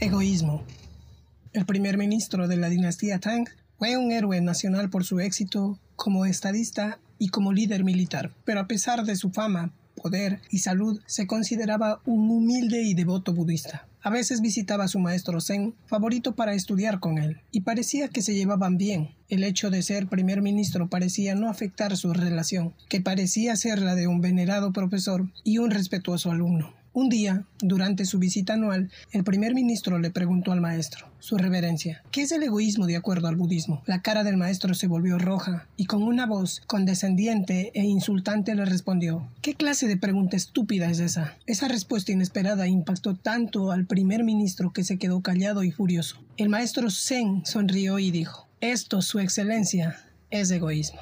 Egoísmo. El primer ministro de la dinastía Tang fue un héroe nacional por su éxito como estadista y como líder militar, pero a pesar de su fama, poder y salud, se consideraba un humilde y devoto budista. A veces visitaba a su maestro Zen, favorito para estudiar con él, y parecía que se llevaban bien. El hecho de ser primer ministro parecía no afectar su relación, que parecía ser la de un venerado profesor y un respetuoso alumno. Un día, durante su visita anual, el primer ministro le preguntó al maestro, su reverencia, ¿qué es el egoísmo de acuerdo al budismo? La cara del maestro se volvió roja y con una voz condescendiente e insultante le respondió, ¿qué clase de pregunta estúpida es esa? Esa respuesta inesperada impactó tanto al primer ministro que se quedó callado y furioso. El maestro Zen sonrió y dijo, esto, su excelencia, es egoísmo.